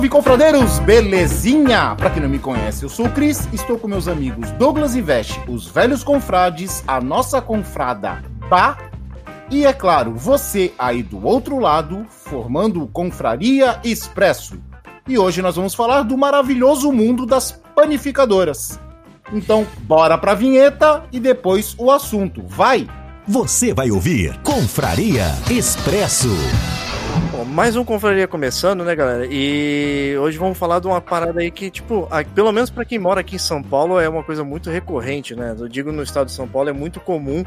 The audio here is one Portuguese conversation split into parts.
Salve, confradeiros! Belezinha? Pra quem não me conhece, eu sou o Cris, estou com meus amigos Douglas e Veste, os velhos confrades, a nossa confrada Bá, e é claro, você aí do outro lado, formando o Confraria Expresso. E hoje nós vamos falar do maravilhoso mundo das panificadoras. Então, bora pra vinheta e depois o assunto. Vai! Você vai ouvir Confraria Expresso. Bom, mais um Confraria começando, né, galera? E hoje vamos falar de uma parada aí que, tipo, pelo menos pra quem mora aqui em São Paulo, é uma coisa muito recorrente, né? Eu digo no estado de São Paulo, é muito comum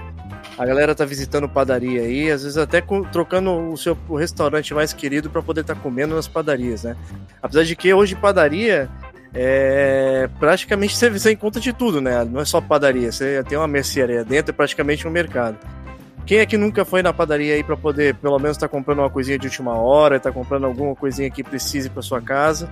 a galera tá visitando padaria aí, às vezes até trocando o seu o restaurante mais querido pra poder estar comendo nas padarias, né? Apesar de que hoje padaria é praticamente você, você encontra de tudo, né? Não é só padaria, você tem uma mercearia dentro, é praticamente um mercado. Quem é que nunca foi na padaria aí pra poder, pelo menos, estar comprando uma coisinha de última hora, tá comprando alguma coisinha que precise pra sua casa?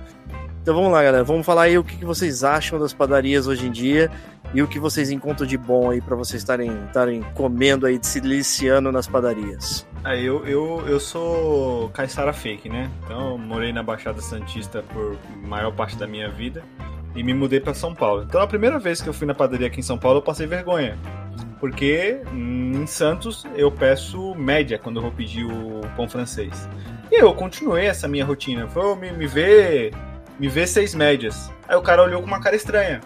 Então vamos lá, galera. Vamos falar aí o que vocês acham das padarias hoje em dia e o que vocês encontram de bom aí pra vocês estarem comendo aí, se deliciando nas padarias. Ah, eu, eu, eu sou caiçara fake, né? Então, morei na Baixada Santista por maior parte da minha vida e me mudei pra São Paulo. Então, a primeira vez que eu fui na padaria aqui em São Paulo, eu passei vergonha. Porque em Santos eu peço média quando eu vou pedir o pão francês. E eu continuei essa minha rotina. Foi "Ô, me, me ver me vê seis médias. Aí o cara olhou com uma cara estranha.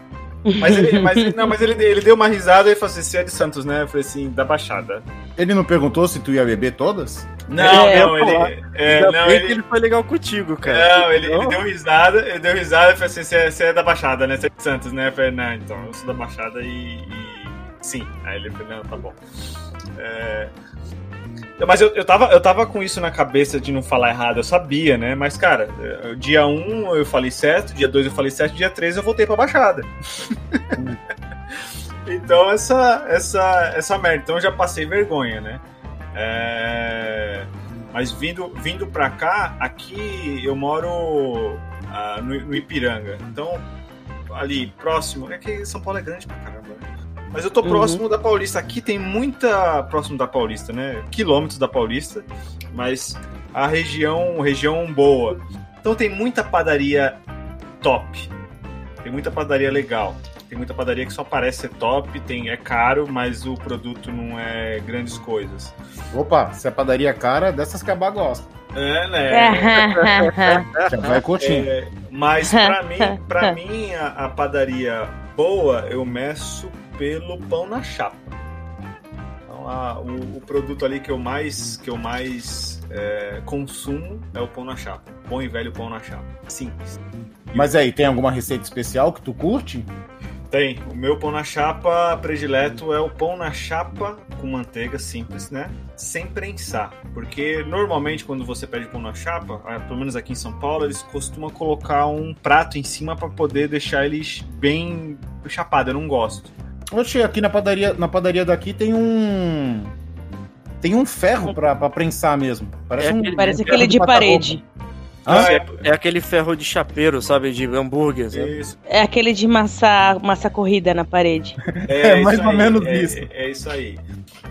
Mas ele, mas, não, mas ele, ele deu uma risada e falou assim: você é de Santos, né? Eu falei assim, da Baixada. Ele não perguntou se tu ia beber todas? Não, É, não, ele. É, não, ele, que ele foi legal contigo, cara. não, ele, ele deu risada, ele deu risada e falou assim: você é, é da Baixada, né? Você é de Santos, né? Eu falei, não, então, eu sou da Baixada e. e- Sim. Aí ele falou, não, tá bom. É, Mas eu, eu, tava, eu tava com isso na cabeça de não falar errado, eu sabia, né? Mas, cara, eh, dia 1 um eu falei certo, dia 2 eu falei certo, dia 3 eu voltei pra Baixada. então, essa, essa, essa merda. Então, eu já passei vergonha, né? É, Mas vindo, vindo pra cá, aqui eu moro ah, no, no Ipiranga. Então, ali, próximo. É que São Paulo é grande pra caramba. né? Mas eu tô Uhum. próximo da Paulista. Aqui tem muita. Próximo da Paulista, né? Quilômetros da Paulista. Mas a região, região boa. Então tem muita padaria top. Tem muita padaria legal. Tem muita padaria que só parece ser top, tem, é caro, mas o produto não é grandes coisas. Opa, se a padaria é cara, dessas que a Bá gosta. É, né? Já vai curtindo. É, mas pra mim, pra mim a, a padaria boa eu meço pelo pão na chapa. Então, a- o, o produto ali que eu mais que eu mais é, consumo é o pão na chapa. Bom e velho pão na chapa. Simples. Mas aí, tem alguma receita especial que tu curte? Tem. O meu pão na chapa predileto é o pão na chapa com manteiga simples, né? Sem prensar. Porque normalmente quando você pede pão na chapa, ah, pelo menos aqui em São Paulo, eles costumam colocar um prato em cima para poder deixar eles bem chapado. Eu não gosto. Oxe, aqui na padaria, na padaria daqui tem um. Tem um ferro pra, pra prensar mesmo. Parece É um. aquele- Parece um aquele de mata-roupa. parede. Ah, É aquele ferro de chapeiro, sabe? De hambúrguer. sabe? É aquele de massa, massa corrida na parede. É mais isso ou aí, menos é- isso. É, é isso aí.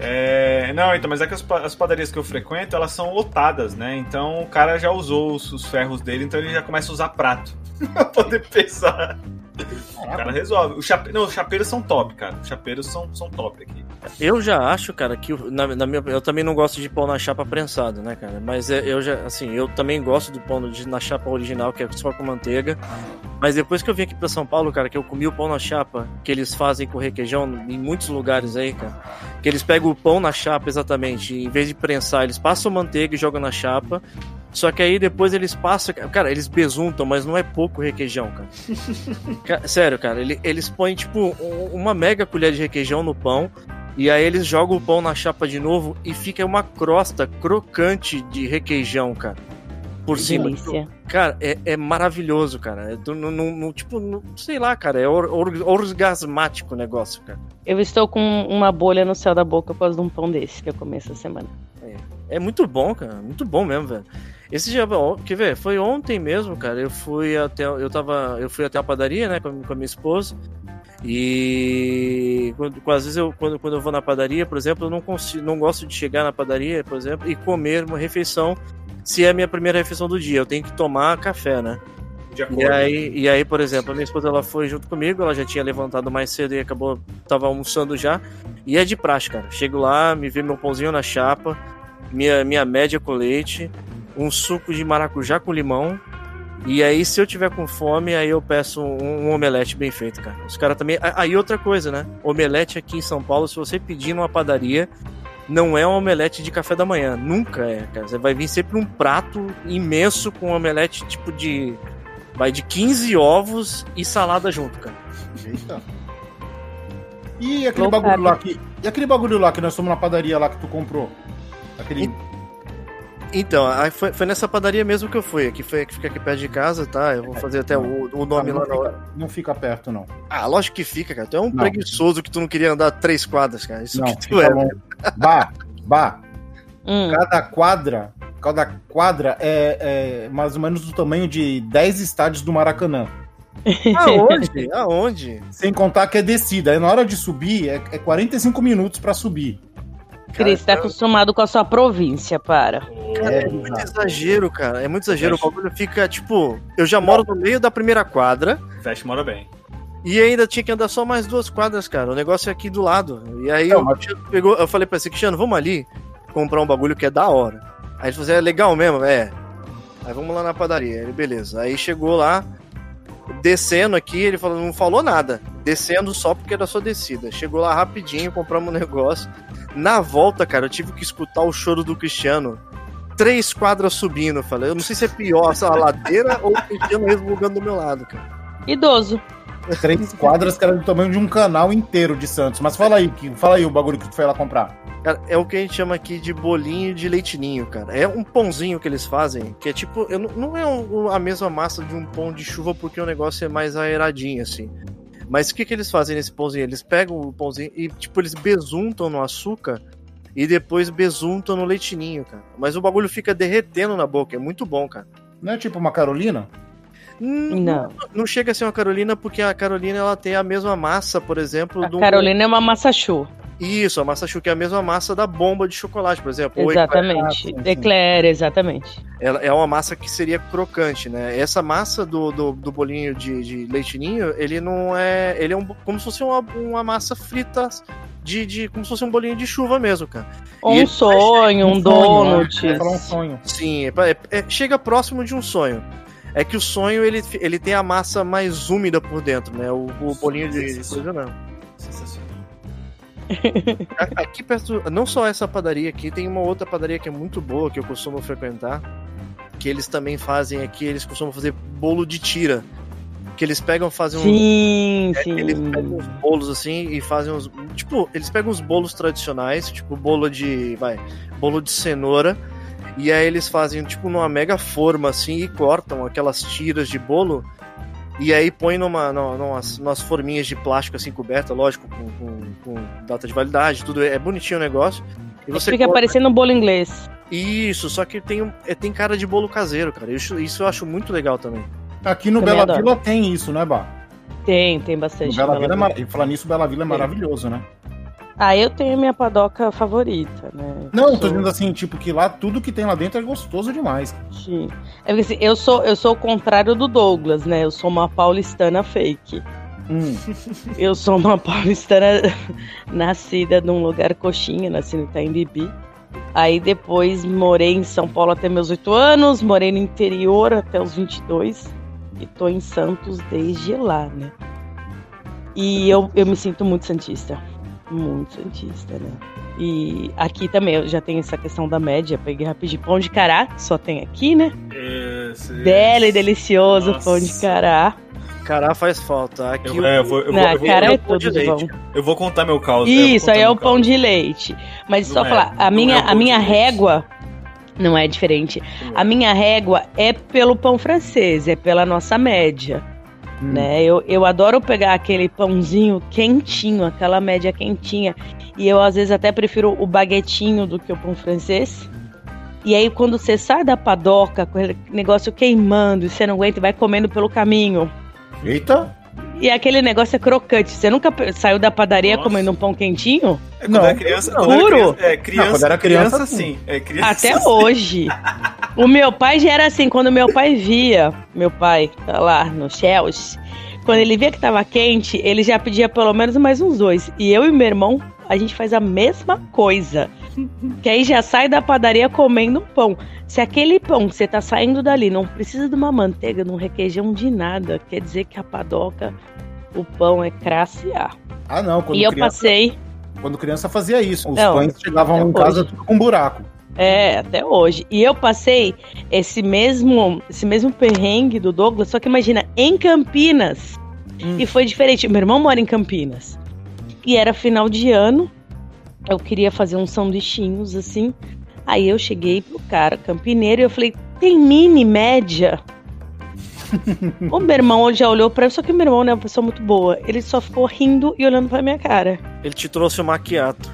É, não, então, mas é que as, as padarias que eu frequento, elas são lotadas, né? Então o cara já usou os, os ferros dele, então ele já começa a usar prato pra poder pesar. O cara resolve. O chape... Não, os chapeiros são top, cara. Os chapeiros são, são top aqui. Eu já acho, cara, que na, na minha, eu também não gosto de pão na chapa prensado, né, cara? Mas é, eu já, assim, eu também gosto do pão na chapa original, que é só com manteiga. Mas depois que eu vim aqui pra São Paulo, cara, que eu comi o pão na chapa, que eles fazem com requeijão em muitos lugares aí, cara, que eles pegam o pão na chapa exatamente, em vez de prensar, eles passam manteiga e jogam na chapa. Só que aí depois eles passam. Cara, eles besuntam, mas não é pouco requeijão, cara. Ca- Sério, cara, ele- eles põem, tipo, um- uma mega colher de requeijão no pão. E aí eles jogam o pão na chapa de novo e fica uma crosta crocante de requeijão, cara. Por cima. Delícia. Cara, é, é maravilhoso, cara. É do- no, no- no- tipo, no- sei lá, cara, é or- or- orgasmático o negócio, cara. Eu estou com uma bolha no céu da boca por causa de um pão desse que eu comi essa semana. É muito bom, cara. Muito bom mesmo, velho. Esse dia, quer ver? Foi ontem mesmo, cara. Eu fui até, eu tava, eu fui até a padaria, né, com, com a minha esposa. E quando, às vezes eu, quando, quando eu vou na padaria, por exemplo, eu não consigo, não gosto de chegar na padaria, por exemplo, e comer uma refeição. Se é a minha primeira refeição do dia, eu tenho que tomar café, né? E aí, e aí, por exemplo, a minha esposa ela foi junto comigo, ela já tinha levantado mais cedo e acabou, tava almoçando já. E é de praxe, cara. Chego lá, me vê meu pãozinho na chapa, minha, minha média com leite, um suco de maracujá com limão. E aí, se eu tiver com fome, aí eu peço um, um omelete bem feito, cara. Os caras também. Aí outra coisa, né? Omelete aqui em São Paulo, se você pedir numa padaria, não é um omelete de café da manhã. Nunca é, cara. Você vai vir sempre um prato imenso com um omelete tipo de. Vai de 15 ovos e salada junto, cara. Eita. E aquele Low bagulho carb. lá que. E aquele bagulho lá que nós fomos na padaria lá que tu comprou? Aquele. Então, aí foi, foi nessa padaria mesmo que eu fui. Aqui foi que fica aqui perto de casa, tá? Eu vou fazer até o, o nome não, lá na hora. fica, não fica perto, não. Ah, lógico que fica, cara. Tu é um Não. preguiçoso que tu não queria andar três quadras, cara. Isso não, que tu é. Bah, bah. Hum, Cada quadra. Cada quadra é, é mais ou menos do tamanho de 10 estádios do Maracanã. Aonde? Aonde? Sem contar que é descida. Aí na hora de subir, é, é 45 minutos pra subir. Cris, tá acostumado com a sua província, para. Cara, é muito exagero, cara. É muito exagero. O bagulho fica, tipo, eu já moro no meio da primeira quadra Veste mora bem. e ainda tinha que andar só mais duas quadras, cara. O negócio é aqui do lado. E aí Não, o mas- Cristiano pegou, eu falei pra você, Cristiano, vamos ali comprar um bagulho que é da hora. Aí ele falou assim, é legal mesmo, é. Aí vamos lá na padaria. Ele, beleza. Aí chegou lá, descendo aqui, ele falou, não falou nada. Descendo só porque era só descida. Chegou lá rapidinho, compramos um negócio. Na volta, cara, eu tive que escutar o choro do Cristiano. Três quadras subindo. Eu falei, eu não sei se é pior, se a ladeira ou o Cristiano resmungando do meu lado, cara. Idoso. Três quadras que era do tamanho de um canal inteiro de Santos. Mas fala aí, que, fala aí o bagulho que tu foi lá comprar. Cara, é o que a gente chama aqui de bolinho de leitinho, cara. É um pãozinho que eles fazem, que é tipo, eu não, não é um- a mesma massa de um pão de chuva, porque o negócio é mais aeradinho, assim. Mas o que, que eles fazem nesse pãozinho? Eles pegam o pãozinho e, tipo, eles besuntam no açúcar e depois besuntam no leitinho, cara. Mas o bagulho fica derretendo na boca, é muito bom, cara. Não é tipo uma Carolina? Não. Não chega a ser uma Carolina, porque a Carolina ela tem a mesma massa, por exemplo, A do. Carolina é uma massa show. Isso, a massa chuca é a mesma massa da bomba de chocolate, por exemplo. Exatamente. Eclair, exatamente. Ela é uma massa que seria crocante, né? Essa massa do, do, do bolinho de, de leitinho, ele não é. Ele é um, como se fosse uma, uma massa frita de, de. como se fosse um bolinho de chuva mesmo, cara. Ou E um sonho, um sonho, né? donut. Ia falar um sonho. Sim, é, é- é- chega próximo de um sonho. É que o sonho ele, ele tem a massa mais úmida por dentro, né? O, o bolinho de coisa não. Sensacional. Aqui perto, não só essa padaria aqui, tem uma outra padaria que é muito boa, que eu costumo frequentar, que eles também fazem aqui, eles costumam fazer bolo de tira. Que eles pegam, fazem um. Sim, É, sim. Eles pegam uns bolos assim e fazem uns. Tipo, eles pegam os bolos tradicionais, tipo bolo de. Vai, bolo de cenoura. E aí eles fazem, tipo, numa mega forma assim e cortam aquelas tiras de bolo. E aí põe numa, numa, numas, numas forminhas de plástico assim coberta, lógico, com, com, com data de validade, tudo. É bonitinho o negócio. E você Fica corta- parecendo um bolo inglês. Isso, só que tem, um- é, tem cara de bolo caseiro, cara. Isso, isso eu acho muito legal também. Aqui no Também Bela adoro. Vila tem isso, né, Bah? Tem, tem bastante. Bela Bela Vila é Vila. mar... E falar nisso, Bela Vila é maravilhoso, né? Ah, eu tenho a minha padoca favorita, né? Não, Eu tô sou- dizendo assim, tipo, que lá tudo que tem lá dentro é gostoso demais. Sim. É porque assim, eu sou, eu sou o contrário do Douglas, né? Eu sou uma paulistana fake. Hum. Eu sou uma paulistana nascida num lugar coxinha, nasci no Itaim Bibi. Aí depois morei em São Paulo até meus 8 anos, morei no interior até os 22 e tô em Santos desde lá, né? E eu, eu me sinto muito santista, muito santista, né? E aqui também eu já tenho essa questão da média, peguei rapidinho pão de cará, só tem aqui, né? Esse, Belo e delicioso Nossa. pão de cará. Cará faz falta. Aqui Eu, o- é, eu vou, eu, vou, eu, vou, eu é vou tudo bom. eu vou contar meu caos. né? Isso, aí é o pão de leite. Mas Não só é, falar, a não minha, é a minha régua não é diferente. A minha régua é pelo pão francês, é pela nossa média. Hum. Né? Eu, eu adoro pegar aquele pãozinho quentinho, aquela média quentinha. E eu, às vezes, até prefiro o baguetinho do que o pão francês. E aí, quando você sai da padoca, com aquele negócio queimando, e você não aguenta e vai comendo pelo caminho. Eita! E aquele negócio é crocante. Você nunca saiu da padaria Nossa. comendo um pão quentinho? É, quando Não. era criança, Não. quando era criança, é, criança, Não, quando era criança, criança sim. É, criança, Até sim. hoje. O meu pai já era assim, quando meu pai via, meu pai tá lá no Chelsea, quando ele via que tava quente, ele já pedia pelo menos mais uns dois. E eu e meu irmão, a gente faz a mesma coisa. Que aí já sai da padaria comendo um pão. Se aquele pão que você tá saindo dali não precisa de uma manteiga, de um requeijão de nada, quer dizer que a padoca, o pão é classe A. Ah, não. Quando, e eu criança, passei, quando criança fazia isso. Os Não, pães chegavam em casa hoje. tudo com buraco. É, até hoje. E eu passei esse mesmo, esse mesmo perrengue do Douglas, só que imagina, em Campinas. Hum. E foi diferente. Meu irmão mora em Campinas. E era final de ano. Eu queria fazer uns sanduichinhos assim. Aí eu cheguei pro cara campineiro e eu falei: "Tem mini média?" O meu irmão já olhou pra mim, só que o meu irmão não é uma pessoa muito boa. Ele só ficou rindo e olhando pra minha cara. Ele te trouxe o maquiato.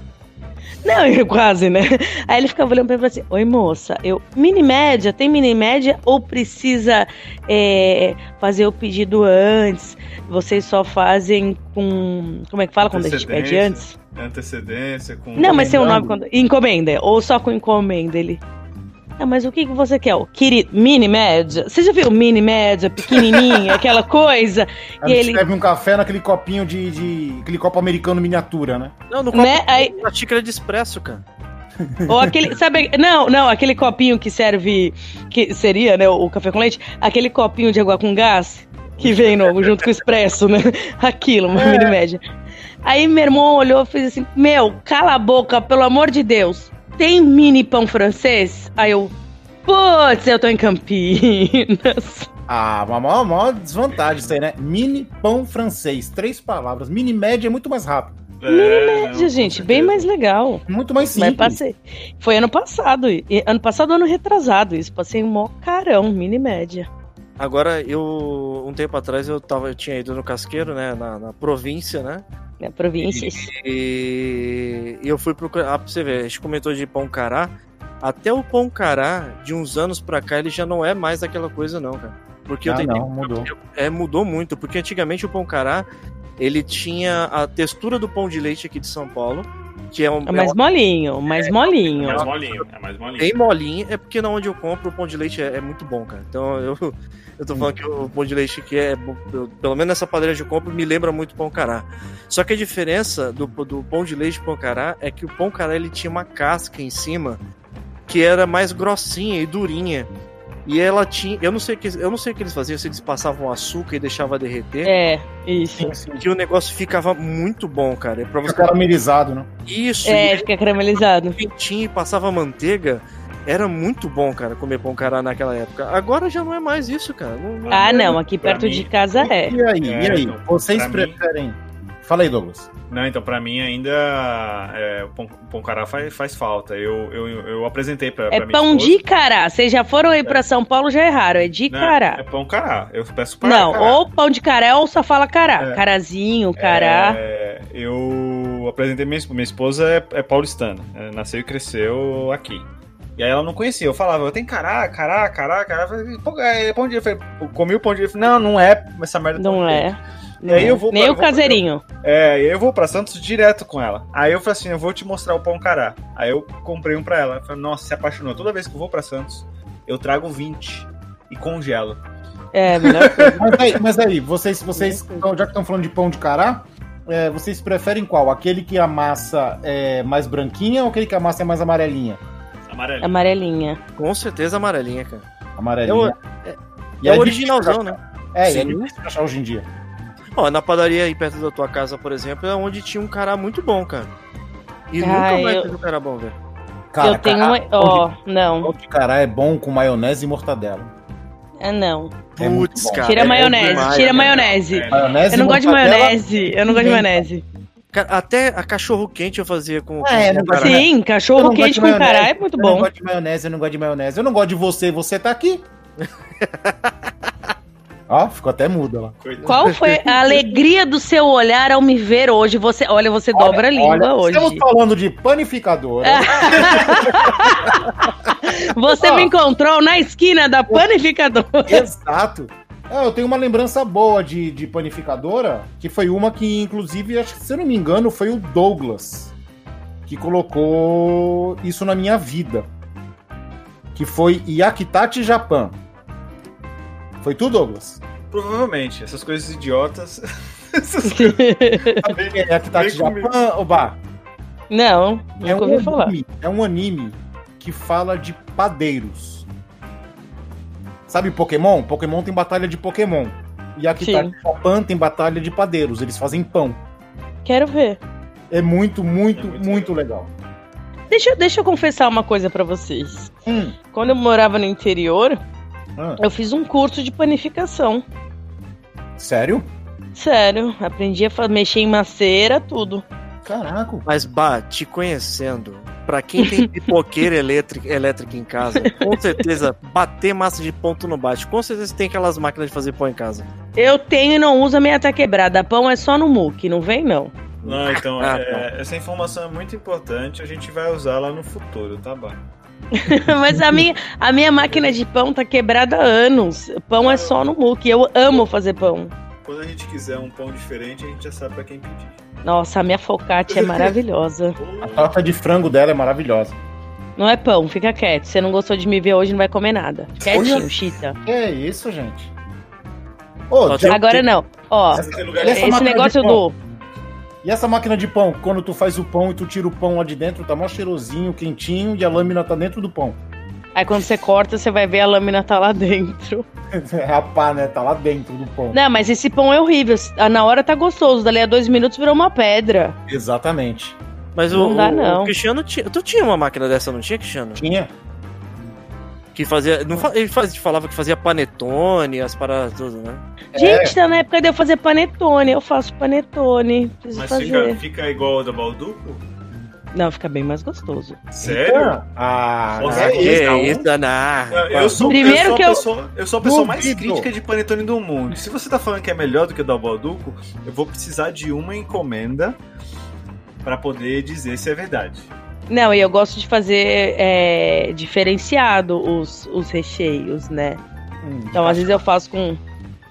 Não, eu quase, né? Aí ele ficava olhando pra mim e falava assim: Oi, moça, eu. Mini média, tem mini média ou precisa é, fazer o pedido antes? Vocês só fazem com. Como é que fala quando a gente pede Antecedência. antes? Antecedência com. Não, mas tem um nome quando. Encomenda, ou só com encomenda ele. Ah, mas o que, que você quer? O querido, mini média? Você já viu mini média, pequenininha, aquela coisa? Aí E ele serve um café naquele copinho de, de- aquele copo americano miniatura, né? Não, no copo Né? Aí- a xícara de expresso, cara. Ou aquele, sabe, não, não, aquele copinho que serve, que seria, né, o café com leite, aquele copinho de água com gás que vem no, junto com o expresso, né? Aquilo, uma mini média. Aí meu irmão olhou e fez assim: Meu, cala a boca, pelo amor de Deus. Tem mini pão francês? Aí eu, putz, eu tô em Campinas. Ah, uma maior, maior desvantagem isso aí, né? Mini pão francês. Três palavras. Mini média é muito mais rápido. É, Mini média, gente, bem mais legal. Muito mais Mas simples. passei. Foi ano passado. e- Ano passado, ano retrasado. Isso, passei um mó carão, mini média. Agora, eu, um tempo atrás, eu, tava, eu tinha ido no Casqueiro, né, na, na província, né, Minha província. e, e eu fui procurar, ah, pra você ver, a gente comentou de pão cará, até o pão cará, de uns anos pra cá, ele já não é mais aquela coisa não, cara. Porque eu Ah, tentei não, mudou. É, mudou muito, porque antigamente o pão cará, ele tinha a textura do pão de leite aqui de São Paulo, que é um, É mais molinho, mais É molinho. mais molinho. É mais molinho. bem molinho, é porque na onde eu compro o pão de leite é, é muito bom, cara. Então eu, eu tô falando que o pão de leite aqui é, bom, eu- pelo menos nessa padaria que eu compro, me lembra muito pão cará. Só que a diferença do, do pão de leite e pão cará é que o pão cará ele tinha uma casca em cima que era mais grossinha e durinha. E ela tinha, eu não sei o que, eu não sei o que eles faziam, se eles passavam açúcar e deixavam derreter. É, isso. que o negócio ficava muito bom, cara. É pra Fica você caramelizado, né? isso, É, fica caramelizado. quentinho e passava manteiga. Era muito bom, cara, comer pão cará naquela época. Agora já não é mais isso, cara. Não- não- Ah, não, aqui perto mim- de casa é. E aí, É, e aí? então, Vocês pra mim- preferem. Fala aí, Douglas. Não, então pra mim ainda é, o pão, o pão cará faz, faz falta. Eu, eu, eu apresentei pra, É pra minha pão esposa. de cará. Vocês já foram aí pra São Paulo, já erraram. É de Não, cará. É pão cará. Eu peço para Não, cará. ou pão de cará ou só fala cará. É. Carazinho, cará. É, eu apresentei minha, minha esposa é, é paulistana, é, nasceu e cresceu aqui. E aí ela não conhecia, eu falava, eu tenho cará, cará, cará, cará. Eu falei, "Pô, é pão de eu falei, "Eu comi o pão de eu falei, não, não é essa merda Não é. leite." Não E aí é. eu vou Nem pra- o eu vou- caseirinho. É, e aí eu vou pra Santos direto com ela. Aí eu falei assim, eu vou te mostrar o pão cará. Aí eu comprei um pra ela. Ela falou, nossa, se apaixonou. Toda vez que eu vou pra Santos, eu trago 20 e congelo. É, melhor coisa. Mas aí, mas aí vocês, vocês já que estão falando de pão de cará, é, vocês preferem qual? Aquele que a massa é mais branquinha ou aquele que a massa é mais amarelinha? Amarelo. Amarelinha. Com certeza amarelinha, cara. Amarelinha. É E É é o originalzão, né? É, e é Sim. difícil achar hoje em dia. Ó, na padaria aí perto da tua casa, por exemplo, é onde tinha um cará muito bom, cara. E Ah, nunca mais eu- teve um cará bom, velho. Cara, eu tenho uma. Ó, não. Pão de cará é bom com maionese e mortadela. É não. É Putz, cara. Tira a é maionese, tira a né? maionese. Maionese Eu não e gosto de maionese. Eu não gosto de maionese. Até a cachorro quente eu fazia com. É, com Sim, cachorro quente com maionese, cará é muito Eu não bom. gosto de maionese, eu não gosto de maionese. Eu não gosto de você e você tá aqui. Ó, ficou até muda lá. Qual foi a alegria do seu olhar ao me ver hoje? Você, olha, você dobra a língua Olha, hoje. Estamos falando de panificadora. Você Ó. me encontrou na esquina da panificadora. Exato. É, eu tenho uma lembrança boa de, de panificadora, que foi uma que, inclusive, acho que, se eu não me engano, foi o Douglas que colocou isso na minha vida. Que foi Yakitachi Japan. Foi tu, Douglas? Provavelmente, essas coisas idiotas. essas que é comigo. Japan, Oba? Não, É nunca um, ouvi falar. anime, é um anime que fala de padeiros. Sabe Pokémon? Pokémon tem batalha de Pokémon. E aqui Sim. Japan tem batalha de padeiros. Eles fazem pão. Quero ver. É muito, muito, É muito muito legal. Deixa, eu- deixa eu confessar uma coisa pra vocês. Hum. Quando eu morava no interior, Ah, eu fiz um curso de panificação. sério? Sério, aprendi a mexer em maceira, tudo. Caraca. Mas, Bah, te conhecendo, pra quem tem pipoqueira elétrica, elétrica em casa, com certeza, bater massa de ponto no bate. Com certeza tem aquelas máquinas de fazer pão em casa. Eu tenho e não uso, a minha tá quebrada. Pão é só no muque, não vem não. Não, então, Ah, é, essa informação é muito importante, a gente vai usar lá no futuro, tá bom? Mas a minha, a minha máquina de pão tá quebrada há anos. Pão é só no muque. Eu amo fazer pão. Quando a gente quiser um pão diferente, a gente já sabe pra quem pedir. Nossa, a minha focaccia é maravilhosa. A torta de frango dela é maravilhosa. Não é pão, fica quieto. Você não gostou de me ver hoje, não vai comer nada. Quietinho, Olha. chita. Que é isso, gente? Já- Agora não. Ó, esse de negócio do. E essa máquina de pão, quando tu faz o pão e tu tira o pão lá de dentro, tá mó cheirosinho, quentinho e a lâmina tá dentro do pão. Aí quando você corta, você vai ver a lâmina tá lá dentro. Rapaz, né? Tá lá dentro do pão. Não, mas esse pão é horrível. Ah, Na hora tá gostoso, dali a dois minutos virou uma pedra. Exatamente. Mas Não o, dá, não. o Cristiano tinha. Tu tinha uma máquina dessa, não tinha, Cristiano? Tinha. Que fazia. Não, fa- ele faz, falava que fazia panetone, as paradas tudo, né? Gente, tá na época de eu fazer panetone. Eu faço panetone. Mas fazer. fica, fica igual ao da Balduco? Não, fica bem mais gostoso. Sério? Ah, Nossa, é que isso. Não. Eu, eu sou, Primeiro eu sou que a eu- pessoa, eu sou a pessoa mais Duvido. crítica de panetone do mundo. Se você tá falando que é melhor do que o da Balduco, eu vou precisar de uma encomenda pra poder dizer se é verdade. Não, e eu gosto de fazer é, diferenciado os, os recheios, né? Hum, Então, às vezes eu faço com.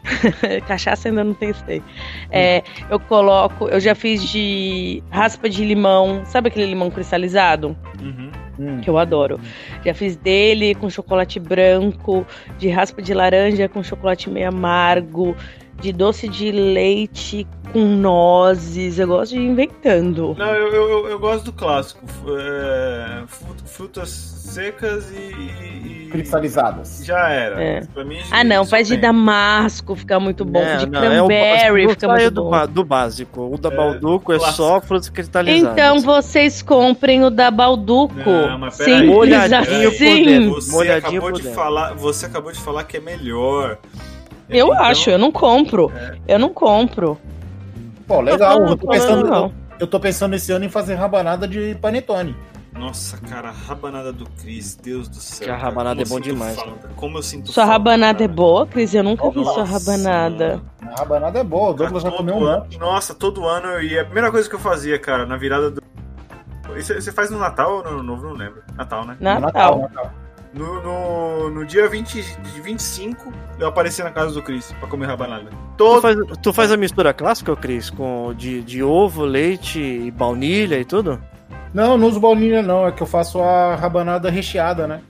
Cachaça ainda não testei. É, eu coloco. Eu já fiz de raspa de limão. Sabe aquele limão cristalizado? Uhum. hum. Que eu adoro. Já fiz dele com chocolate branco, de raspa de laranja com chocolate meio amargo, de doce de leite com nozes. Eu gosto de ir inventando. Não, eu, eu, eu- gosto do clássico. É, fru- frutas secas e- e- Cristalizadas. Já era. É. Pra mim, Ah, não, faz de damasco, fica muito bom. É, de não, é o- cranberry, fica saia muito do, bom. do básico. O da É, Balduco é só frutas cristalizadas. Então vocês comprem o da Balduco. Não. Simples Molhadinho por assim. dentro. Você Molhadinho acabou por de falar, você acabou de falar que é melhor. Eu Então, acho, eu não compro. Eu não compro. Pô, legal. Não, Eu tô, pensando, não. eu tô pensando esse ano em fazer rabanada de panetone. Nossa, cara, a rabanada do Cris, Deus do céu. Que a rabanada é bom demais, falta, Como eu sinto Sua falta, rabanada é cara. boa, Cris? Eu nunca vi sua Nossa, rabanada. A rabanada é boa. O Douglas já comeu um ano- monte. Nossa, todo ano eu ia. A primeira coisa que eu fazia, cara, na virada do. Você faz no Natal ou no Ano Novo? Não lembro. Natal, né? Natal. Natal. No, no, no dia 20, de 25, eu apareci na casa do Cris pra comer rabanada. Todo. Tu faz, tu faz a mistura clássica, Cris? Com de, de ovo, leite e baunilha e tudo? Não, não uso baunilha não. É que eu faço a rabanada recheada, né?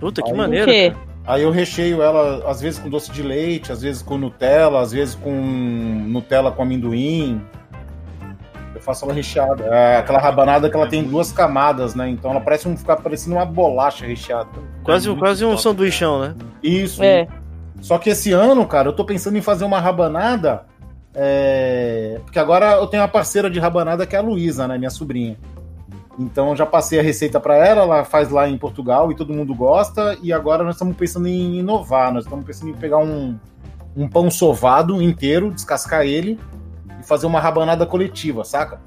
Puta, que Aí, maneiro. quê? cara. Aí eu recheio ela, às vezes com doce de leite, às vezes com Nutella, às vezes com Nutella com amendoim. Eu faço ela recheada. É aquela rabanada que ela tem duas camadas, né? Então ela parece um, ficar parecendo uma bolacha recheada. Quase, muito quase um top, sanduichão, né? Isso. É. Só que esse ano, cara, eu tô pensando em fazer uma rabanada. é, Porque agora eu tenho uma parceira de rabanada que é a Luísa, né? Minha sobrinha. Então já passei a receita pra ela, ela faz lá em Portugal e todo mundo gosta. E agora nós estamos pensando em inovar. Nós estamos pensando em pegar um, um pão sovado inteiro, descascar ele e fazer uma rabanada coletiva, saca?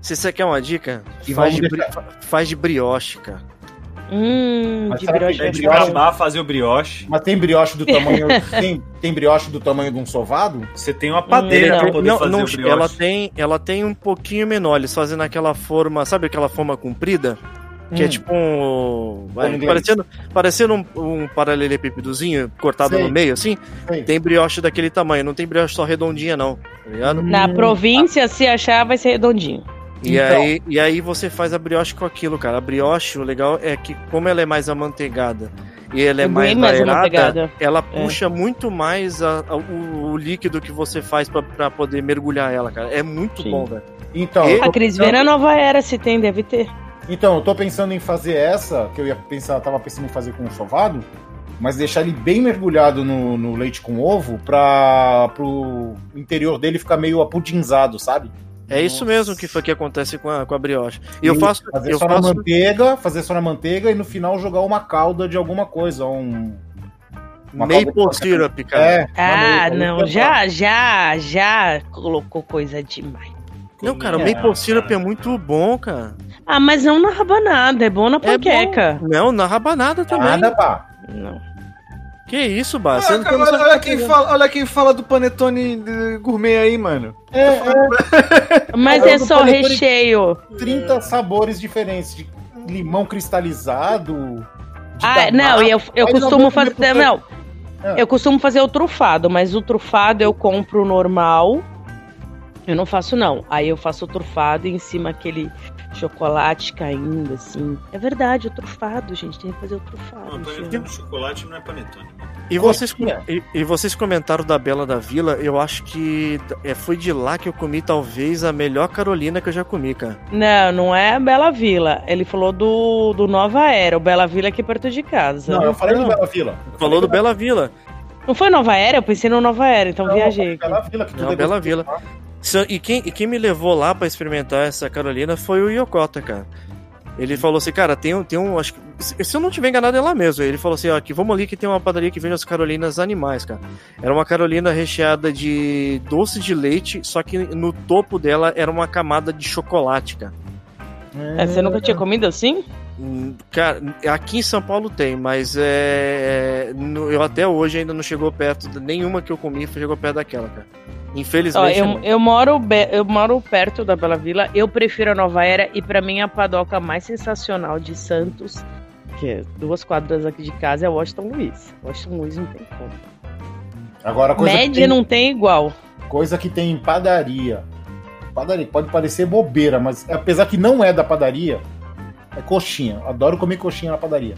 Se você quer uma dica, faz de, bri- faz de brioche, cara. Hum, Mas de brioche. é É brioche? acabar fazer o brioche. Mas tem brioche do tamanho. tem, tem brioche do tamanho de um sovado? Você tem uma padeira Não. pra poder Não, fazer não, o brioche. ela tem, ela tem um pouquinho menor, eles fazem naquela forma, sabe aquela forma comprida? Que é Hum. tipo um. parecendo parecendo um, um paralelepípedozinho cortado Sei. no meio, assim. Sei. Tem brioche daquele tamanho, não tem brioche só redondinha, não. Tá ligado? Na Hum. província, se achar, vai ser redondinho. E, Então. aí, e aí você faz a brioche com aquilo, cara. A brioche, o legal é que, como ela é mais amanteigada e ela é mais mais aerada, amanteigada. ela É. puxa muito mais a- a- o, o líquido que você faz pra, pra poder mergulhar ela, cara. É muito Sim. bom, velho. Então, E- A Cris pensando- vê na nova era, se tem, deve ter. Então, eu tô pensando em fazer essa, que eu ia pensar, tava pensando em fazer com o sovado, mas deixar ele bem mergulhado no, no leite com ovo para pro interior dele ficar meio apudinzado, sabe? É isso mesmo que, foi que acontece com a, com a brioche. E eu faço. fazer Eu só na faço manteiga, fazer só na manteiga e no final jogar uma calda de alguma coisa, um uma maple syrup, cara. É. Ah, maneiro, não, já, já, já colocou coisa demais. Não, cara, o É, maple syrup cara. é muito bom, cara. Ah, mas não na rabanada, é bom na É panqueca. Não, na rabanada também. Nada, pá. Não. Que isso, Bar? Ah, cara, olha, olha quem fala, olha quem fala do panetone gourmet aí, mano. É, é Mas é só recheio. 30 sabores diferentes de limão cristalizado. de Ah, não, e eu, eu Aí costumo fazer. Não, Ah. eu costumo fazer o trufado, mas o trufado eu compro normal. Eu não faço, não. Aí eu faço o trufado e em cima aquele chocolate caindo, assim. É verdade, o trufado, gente. Tem que fazer o trufado. Não, panetone de chocolate não é panetone. E vocês, e, e vocês comentaram da Bela da Vila, eu acho que é, foi de lá que eu comi talvez a melhor Carolina que eu já comi, cara. Não, não é Bela Vila. Ele falou do, do Nova Era. O Bela Vila é aqui perto de casa. Não, Não, eu falei do Não. Bela Vila. Eu Falou do Bela Vila. foi Nova Era? Eu pensei no Nova Era, então Não, viajei. Bela Vila, que tudo Não, é Bela Vila. tá? E quem, e quem me levou lá pra experimentar essa Carolina foi o Yokota, cara. Ele falou assim, cara, tem um, tem um, acho que, se eu não tiver enganado é lá mesmo. Ele falou assim, ó, que vamos ali que tem uma padaria que vende as Carolinas animais, cara. Era uma Carolina recheada de doce de leite, só que no topo dela era uma camada de chocolate, cara. É, você nunca tinha comido assim? Cara, aqui em São Paulo tem, mas é, no- eu até hoje ainda não chegou perto, de- nenhuma que eu comi chegou perto daquela, cara. Ó, Infelizmente. eu, não. eu, moro be- eu moro perto da Bela Vila, eu prefiro a Nova Era e pra mim a padoca mais sensacional de Santos, que é duas quadras aqui de casa, é Washington Luiz. Washington Luiz não tem como. Agora, coisa Média tem, não tem igual. coisa que tem em padaria. Padaria, pode parecer bobeira, mas apesar que não é da padaria, é coxinha. Adoro comer coxinha na padaria.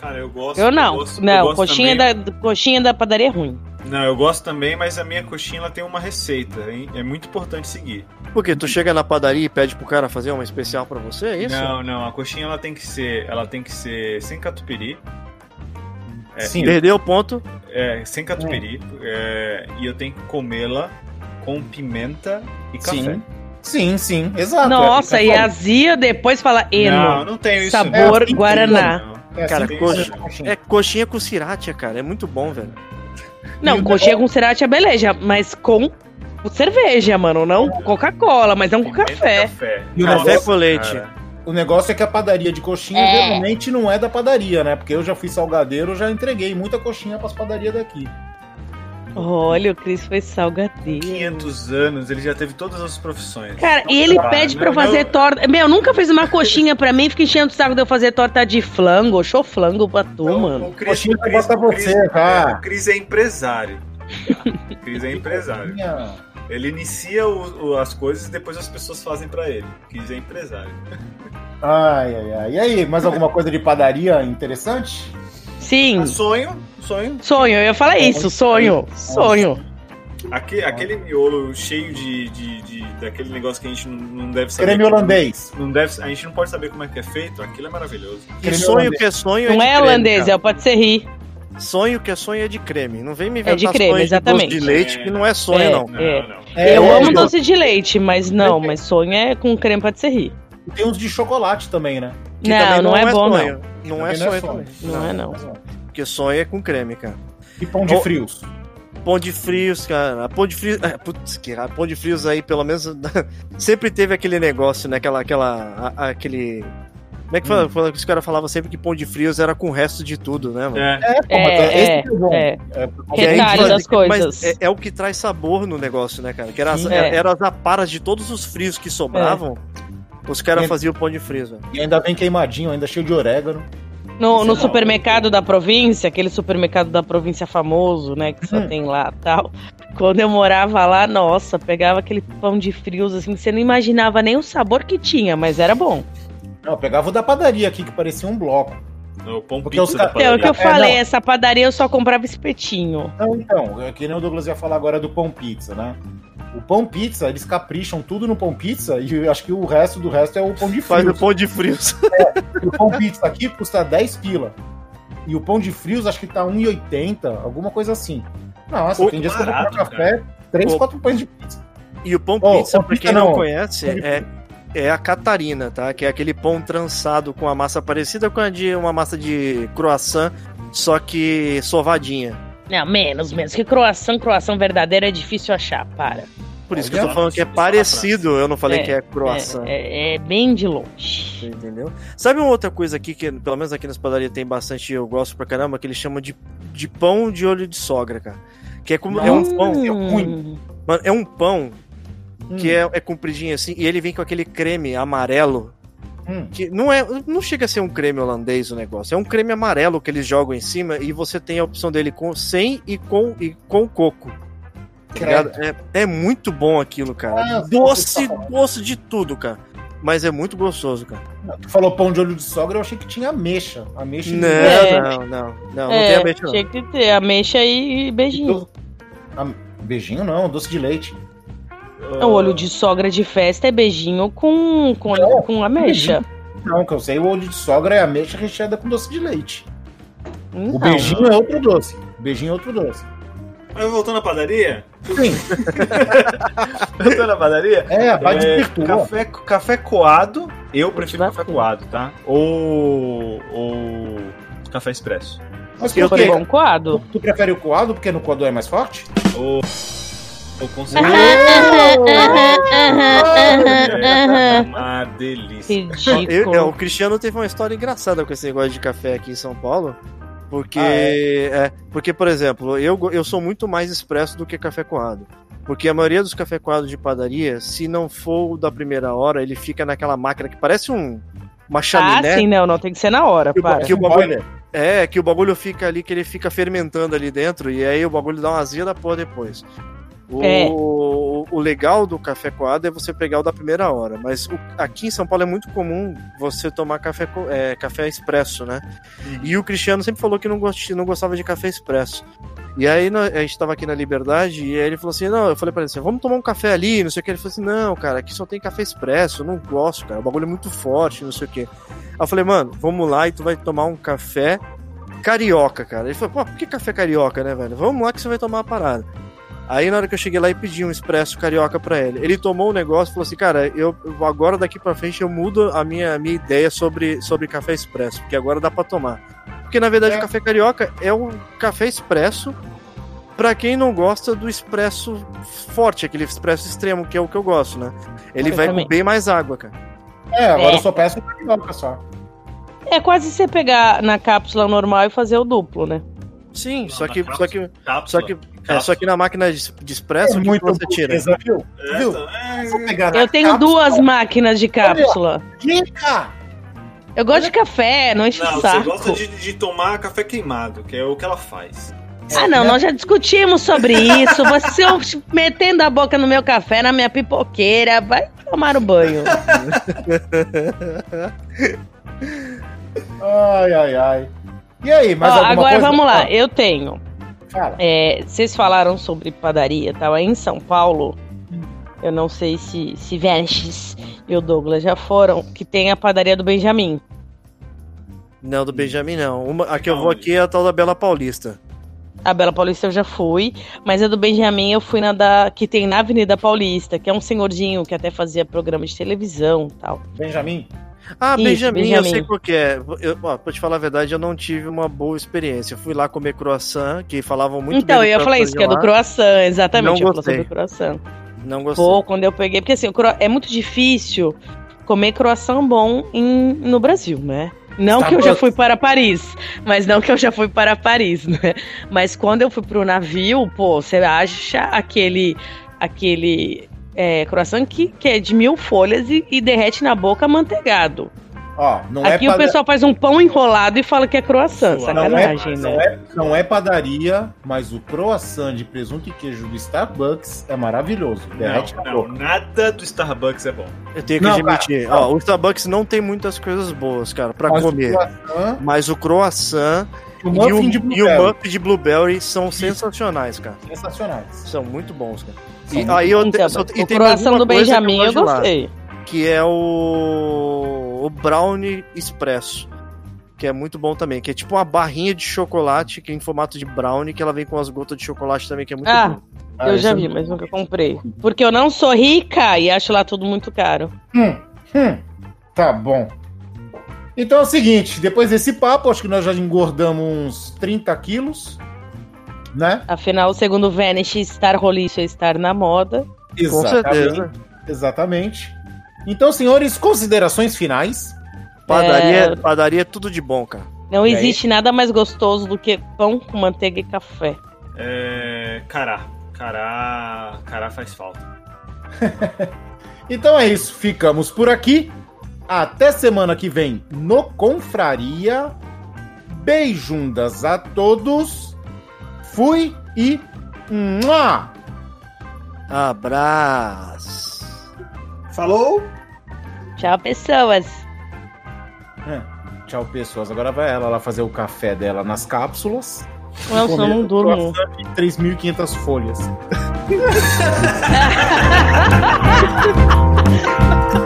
Cara, eu gosto. Eu não. gosto- eu não, gosto coxinha, também. da, coxinha da padaria é ruim. Não, eu gosto também, mas a minha coxinha ela tem uma receita, hein? É muito importante seguir. Por quê? Tu chega na padaria e pede pro cara fazer uma especial pra você, é isso? Não, não, a coxinha ela tem que ser, ela tem que ser sem catupiry. É, Sim. Perdeu o ponto. É, sem catupiry. é, e eu tenho que comê-la com pimenta e café. Sim. Sim, sim, exato. Nossa, é, e é, azia depois fala eno. Não, não tenho isso. Sabor É assim Guaraná. Não. é cara, coxa- é coxinha. É coxinha com sriracha, cara. É muito bom, velho. Não, E o coxinha com sriracha, beleza, mas com cerveja, mano, não Coca-Cola, mas não com Pimenta café. café. E o Café com leite. cara. O negócio é que a padaria de coxinha É. geralmente não é da padaria, né? Porque eu já fui salgadeiro, eu já entreguei muita coxinha pras padarias daqui. Olha, o Cris foi salgadeiro. 500 anos, ele já teve todas as profissões. Cara, e ele Ah, pede pra eu não, fazer não. torta. Meu, nunca fez uma coxinha pra mim, fica enchendo o saco de eu fazer torta de flango, show flango pra tu, Então, mano. O Cris, Coxinha Cris- pra Cris- você, cara. é, o Cris é empresário. tá? O Cris é empresário. Ele inicia o- o- as coisas e depois as pessoas fazem pra ele. O Cris é empresário. Ai, ai, ai. E aí, mais alguma coisa de padaria interessante? Sim, Ah, sonho, sonho. sonho. Eu ia falar isso, sonho. Sonho. Aque- aquele miolo cheio de, de, de- daquele negócio que a gente não, não deve saber. Creme holandês. Não deve, a gente não pode saber como é que é feito. Aquilo é maravilhoso. E Creme sonho holandês. que é sonho Não de é creme, holandês, cara. é o patisserie. Sonho que é sonho é de creme. Não vem me inventar É de creme, exatamente. de doce de leite, que não é sonho, É. não. Não, É. não. É, eu é, amo é, doce de leite, mas não, mas sonho é com creme patisserie. Tem uns de chocolate também, né? Que Não, também não, é, bom, não. sonho. Não é Também sonho. Não é, não. Porque sonho é com creme, cara. E pão de Oh. frios. Pão de frios, cara. A pão de frios. é, Putz, que a pão de frios aí, pelo menos. sempre teve aquele negócio, né? Aquela. aquela a- aquele. Como é que fala? Fala que Os caras falavam sempre que pão de frios era com o resto de tudo, né, mano? É. É, pô, mas É, esse é, é o bom. é. É, aí, mas- das coisas. Mas é, é o que traz sabor no negócio, né, cara? Que era, as, Sim. É. era as aparas de todos os frios que sobravam. Os caras faziam pão de frios, velho. E ainda vem queimadinho, ainda cheio de orégano. No, no é supermercado da província, aquele supermercado da província famoso, né, que só Hum. tem lá tal. Quando eu morava lá, nossa, pegava aquele pão de frios assim, que você não imaginava nem o sabor que tinha, mas era bom. Não, eu pegava o da padaria aqui, que parecia um bloco. O pão Porque pizza os Então, é o que eu. É, falei, não. essa padaria eu só comprava espetinho. Não, então, é que nem o Douglas ia falar agora do pão pizza, né? O pão pizza, eles capricham tudo no pão pizza e acho que o resto do resto é o pão de Faz o frios. pão de frios. O pão pizza aqui custa 10 pila. E o pão de frios acho que tá 1,80, alguma coisa assim. Nossa, Ô, tem dias que eu vou barato, comprar café, 3, Ô. 4 pães de pizza. E o pão Ô, pizza, pra quem não, não. conhece, é, é a Catarina, tá? Que é aquele pão trançado com a massa parecida com a de uma massa de croissant, só que sovadinha. Não, menos, menos. Que croação, croação verdadeira é difícil achar, para. Por isso que eu tô falando que é é parecido, eu não falei É, que é croissant. É, é- é bem de longe. Entendeu? Sabe uma outra coisa aqui que, pelo menos aqui nas padarias tem bastante, eu gosto pra caramba, que eles chamam de, de pão de olho de sogra, cara. Que é como. É um pão. é ruim. Mano, é um pão Hum, que é, é compridinho assim, e ele vem com aquele creme amarelo. Hum. Que não é. Não chega a ser um creme holandês o negócio. É um creme amarelo que eles jogam em cima e você tem a opção dele com sem e com, e com coco. Tá? É, é muito bom aquilo, cara. Ah, doce, tá doce de tudo, cara. Mas é muito gostoso, cara. Tu falou pão de olho de sogra, eu achei que tinha ameixa. Ameixa Não, É. não, não, não. Não é, tem ameixa, não. tinha que ter ameixa e beijinho. Beijinho não, doce de leite. O olho de sogra de festa é beijinho com, com, Não, com ameixa. Não, que eu sei, o olho de sogra é ameixa recheada com doce de leite. O Então, beijinho é outro doce. O beijinho é outro doce. Mas voltando à padaria? Sim, Voltando à padaria? é, vai É, café, café coado, eu prefiro café coado, tá? Ou, ou café expresso. Mas Eu por quê? coado. Tu prefere o coado porque no coador é mais forte? Ou, ou com Aham, Uma delícia. Eu- é, o. Cristiano teve uma história engraçada com esse negócio de café aqui em São Paulo. Porque, Ah, é, porque por exemplo, eu, eu sou muito mais expresso do que café coado. Porque a maioria dos café coados de padaria, se não for o da primeira hora, ele fica naquela máquina que parece um, uma Ah, chaminé. sim, não, não tem que ser na hora, Que o- para. que o Um bagulho-. É, que o bagulho fica ali, que ele fica fermentando ali dentro, e aí o bagulho dá uma azia da porra depois. O, É. o, legal do café coado é você pegar o da primeira hora, mas o- aqui em São Paulo é muito comum você tomar café, é, café expresso, né? E o Cristiano sempre falou que não, gost, não gostava de café expresso. E aí a gente tava aqui na Liberdade e aí ele falou assim: não, eu falei pra ele assim, vamos tomar um café ali, não sei o que. Ele falou assim: não, cara, aqui só tem café expresso, eu não gosto, cara, o bagulho é muito forte, não sei o que. Aí eu falei, mano, vamos lá e tu vai tomar um café carioca, cara. Ele falou, pô, por que café carioca, né, velho? Vamos lá que você vai tomar uma parada. Aí na hora que eu cheguei lá e pedi um expresso carioca pra ele, ele tomou o negócio e falou assim, cara, eu agora daqui pra frente eu mudo a minha, a minha ideia sobre, sobre café expresso, porque agora dá pra tomar. Porque na verdade É. o café carioca é um café expresso pra quem não gosta do expresso forte, aquele expresso extremo, que é o que eu gosto, né? Ele Eu vai também. com bem mais água, cara. É, agora É. eu só peço carioca só. É quase você pegar na cápsula normal e fazer o duplo, né? Sim, só que, cápsula. só que, Cápsula. só que, é, só que na máquina de expresso, É que muito você tira? burguesa, viu? É, Viu? então, é, Eu tenho cápsula. duas máquinas de cápsula. Dica! Eu gosto de café, não enche Não, o você saco. gosta de, de tomar café queimado, que é o que ela faz. Ah, não, nós já discutimos sobre isso. Você metendo a boca no meu café, na minha pipoqueira, vai tomar o banho. Ai, ai, ai. E aí, mais Ó, alguma agora coisa? vamos lá, Ah, eu tenho. Fala. É, vocês falaram sobre padaria, tava em São Paulo. Eu não sei se, se Vestes e o Douglas já foram, que tem a padaria do Benjamin. Não, do Benjamin não. Uma, a que eu vou aqui é a tal da Bela Paulista. A Bela Paulista eu já fui, mas a do Benjamin eu fui na da que tem na Avenida Paulista, que é um senhorzinho que até fazia programa de televisão e tal. Benjamin? Ah, Isso, Benjamin, eu Benjamin. sei qual que é. Eu, ó, pra te falar a verdade, eu não tive uma boa experiência. Eu fui lá comer croissant, que falavam muito então, eu ia do falar isso, que é do croissant exatamente, Não eu gostei. sobre o croissant. Não gostei. Pô, quando eu peguei, porque assim, é muito difícil comer croissant bom em, no Brasil, né? Não que eu já fui para Paris, mas não que eu já fui para Paris, né? Mas quando eu fui pro navio, pô, você acha aquele aquele é, croissant que, que é de mil folhas e, e derrete na boca amanteigado. Ó, não Aqui é o pada- pessoal faz um pão enrolado e fala que é croissant, Não é- sacanagem, não né? é, não é padaria, mas o croissant de presunto e queijo do Starbucks é maravilhoso. Derrete Não, na não, boca. nada do Starbucks é bom. Eu tenho que Não, admitir. cara, Ó, o Starbucks não tem muitas coisas boas, cara, pra Mas o comer. croissant, Mas o croissant o e, o, de e o blueberry, muffin de blueberry são sensacionais, cara. sensacionais. São muito bons, cara. São E muito aí eu te- só- e o tem uma do Benjamin eu gosto de lá, gostei. que é o, o brownie expresso. Que é muito bom também, que é tipo uma barrinha de chocolate que é em formato de brownie, que ela vem com as gotas de chocolate também, que é muito Ah, bom. Ah, eu já é vi, muito mas nunca comprei. Porque eu não sou rica e acho lá tudo muito caro. Hum, hum, tá bom. Então é o seguinte, depois desse papo, acho que nós já engordamos uns 30 quilos, né? Afinal, segundo o Vanish, estar roliço é estar na moda. Com certeza. Exatamente. Então, senhores, considerações finais. Padaria, É. padaria é tudo de bom, cara. Não E aí? existe nada mais gostoso do que pão com manteiga e café. É. Cará. Cará. Cará faz falta. Então é isso, ficamos por aqui. Até semana que vem no Confraria. Beijundas a todos. Fui e. Mua! Abraço. Falou! Tchau, pessoas. É, Tchau, pessoas. Agora vai ela lá fazer o café dela nas cápsulas. Senão eu não durmo. croissant de 3.500 folhas.